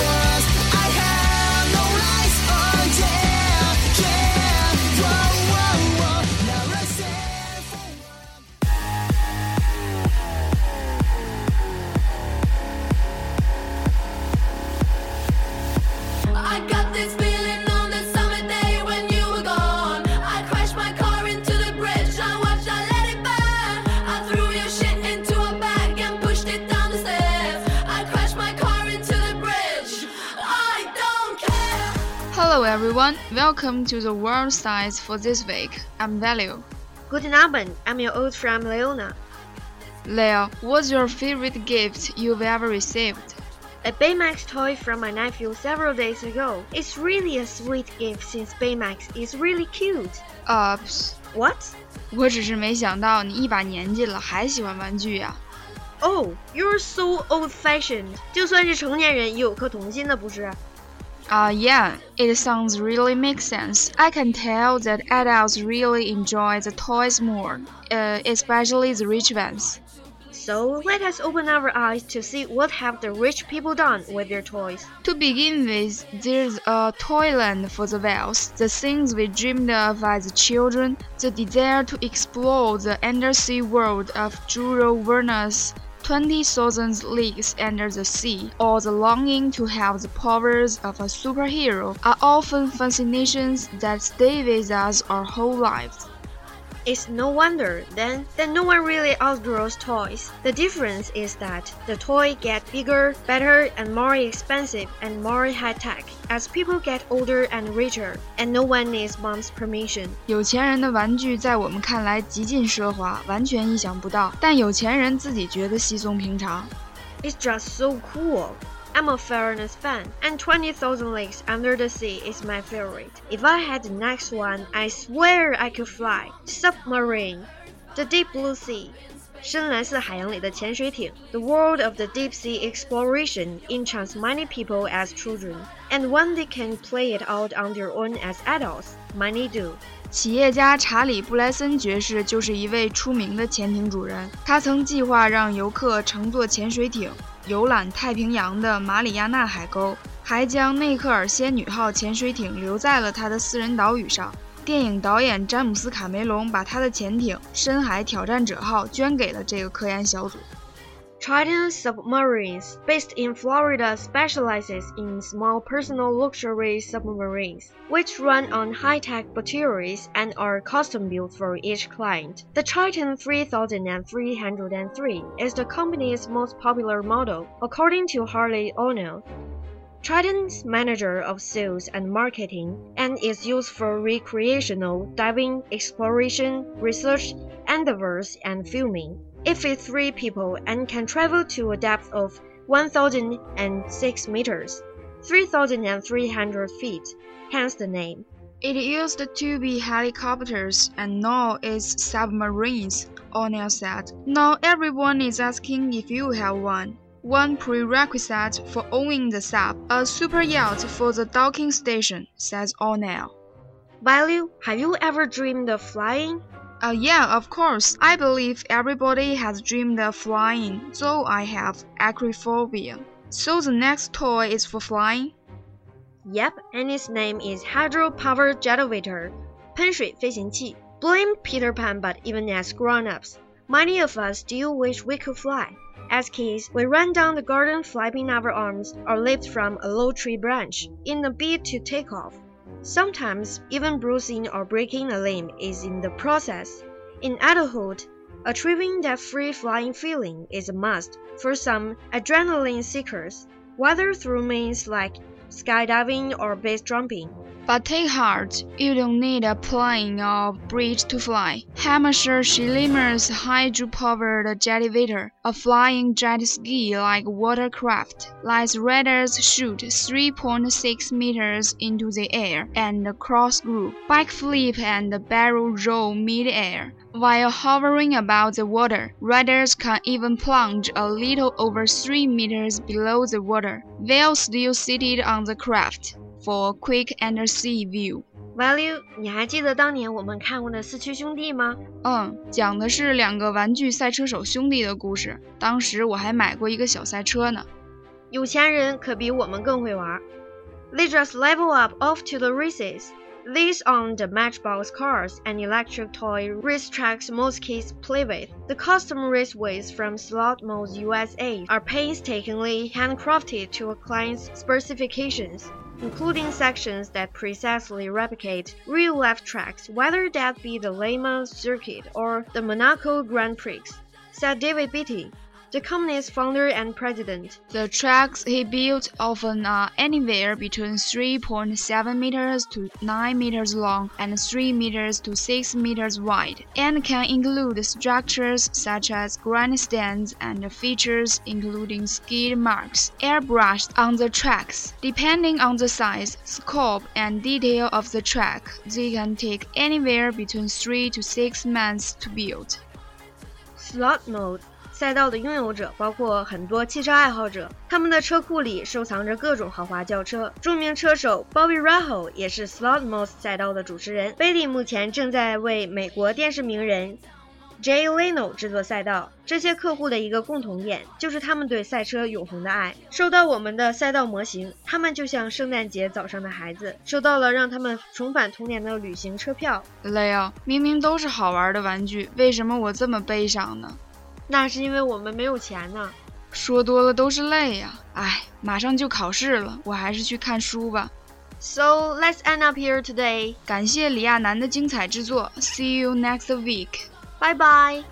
I Hello everyone, welcome to the World Says for this week. I'm Value. Good Abend, I'm your old friend Leona. Leo, what's your favorite gift you've ever received? A Baymax toy from my nephew several days ago. It's really a sweet gift since Baymax is really cute. Ups. What? 我只是没想到你一把年纪了还喜欢玩具呀、啊。Oh, you're so old-fashioned. 就算是成年人也有颗童心的，不是？Uh, yeah, it sounds really makes sense. I can tell that adults really enjoy the toys more, uh, especially the rich ones. So let us open our eyes to see what have the rich people done with their toys. To begin with, there's a toyland for the whales, the things we dreamed of as children, the desire to explore the undersea world of Jules Verne's 20,000 Leagues Under the Sea, or the longing to have the powers of a superhero are often fascinations that stay with us our whole lives. It's no wonder then that no one really outgrows toys. The difference is that the toy get bigger, better, and more expensive and more high-tech as people get older and richer, and no one needs mom's permission. 有钱人的玩具在我们看来极尽奢华，完全意想不到，但有钱人自己觉得稀松平常。 It's just so cool. I'm a Verne's fan, and 20,000 Leagues Under the Sea is my favorite. If I had the next one, I swear I could fly. Submarine. The Deep Blue Sea. 深蓝色海洋里的潜水艇，The world of the deep sea exploration enchants many people as children, and when they can play it out on their own as adults, many do. 企业家查理·布莱森爵士就是一位出名的潜艇主人。他曾计划让游客乘坐潜水艇游览太平洋的马里亚纳海沟，还将内克尔仙女号潜水艇留在了他的私人岛屿上。电影导演詹姆斯·卡梅隆把他的潜艇“深海挑战者号”捐给了这个科研小组。 Triton Submarines, based in Florida, specializes in small personal luxury submarines, which run on high-tech batteries and are custom-built for each client. The Triton 3303 is the company's most popular model, according to Harley O'Neill. Triton's manager of sales and marketing and is used for recreational diving, exploration, research, endeavors, and filming. It fits three people and can travel to a depth of 1,006 meters, 3,300 feet, hence the name. It used to be helicopters and now it's submarines, O'Neill said. Now everyone is asking if you have one one prerequisite for owning the sub, a super yacht for the docking station, says O'Neill. Value, have you ever dreamed of flying? Uh, yeah, of course. I believe everybody has dreamed of flying, though I have acrophobia. So the next toy is for flying? Yep, and its name is Hydro Power Generator, 喷水飞行器. Blame Peter Pan, but even as grown-ups, many of us do wish we could fly. As kids, we ran down the garden flapping our arms or leaped from a low tree branch in a bid to take off. Sometimes, even bruising or breaking a limb is in the process. In adulthood, achieving that free flying feeling is a must for some adrenaline seekers, whether through means like skydiving or base jumping. But take heart, you don't need a plane or bridge to fly. Hampshire Schlimmer's hydro-powered jetivator, a flying jet ski-like watercraft, lets riders shoot 3.6 meters into the air and cross group, backflip and barrel roll mid-air. While hovering above the water, riders can even plunge a little over 3 meters below the water, while still seated on the craft for quick and sea view. Value，你还记得当年我们看过的《四驱兄弟》吗？嗯，讲的是两个玩具赛车手兄弟的故事。当时我还买过一个小赛车呢。有钱人可比我们更会玩。They just level up off to the races. These on the Matchbox cars and electric toy racetracks most kids play with. The custom raceways from Slot Mods USA are painstakingly handcrafted to a client's specifications including sections that precisely replicate real-life tracks, whether that be the Le Mans circuit or the Monaco Grand Prix, said David Beatty, the company's founder and president. The tracks he built often are anywhere between 3.7 meters to 9 meters long and 3 meters to 6 meters wide, and can include structures such as grandstands and features including skid marks airbrushed on the tracks. Depending on the size, scope, and detail of the track, they can take anywhere between 3 to 6 months to build. Slot mode 赛道的拥有者包括很多汽车爱好者，他们的车库里收藏着各种豪华轿车。著名车手 Bobby Rahal 也是 Slotmos 赛道的主持人。贝利目前正在为美国电视名人 Jay Leno 制作赛道。这些客户的一个共同点就是他们对赛车永恒的爱。收到我们的赛道模型，他们就像圣诞节早上的孩子，收到了让他们重返童年的旅行车票。Leo，！明明都是好玩的玩具，为什么我这么悲伤呢？那是因为我们没有钱呢。说多了都是泪呀、哎，马上就考试了，我还是去看书吧。So let's end up here today. 感谢李亚男的精彩制作，See you next week。Bye bye.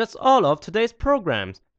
That's all of today's programs.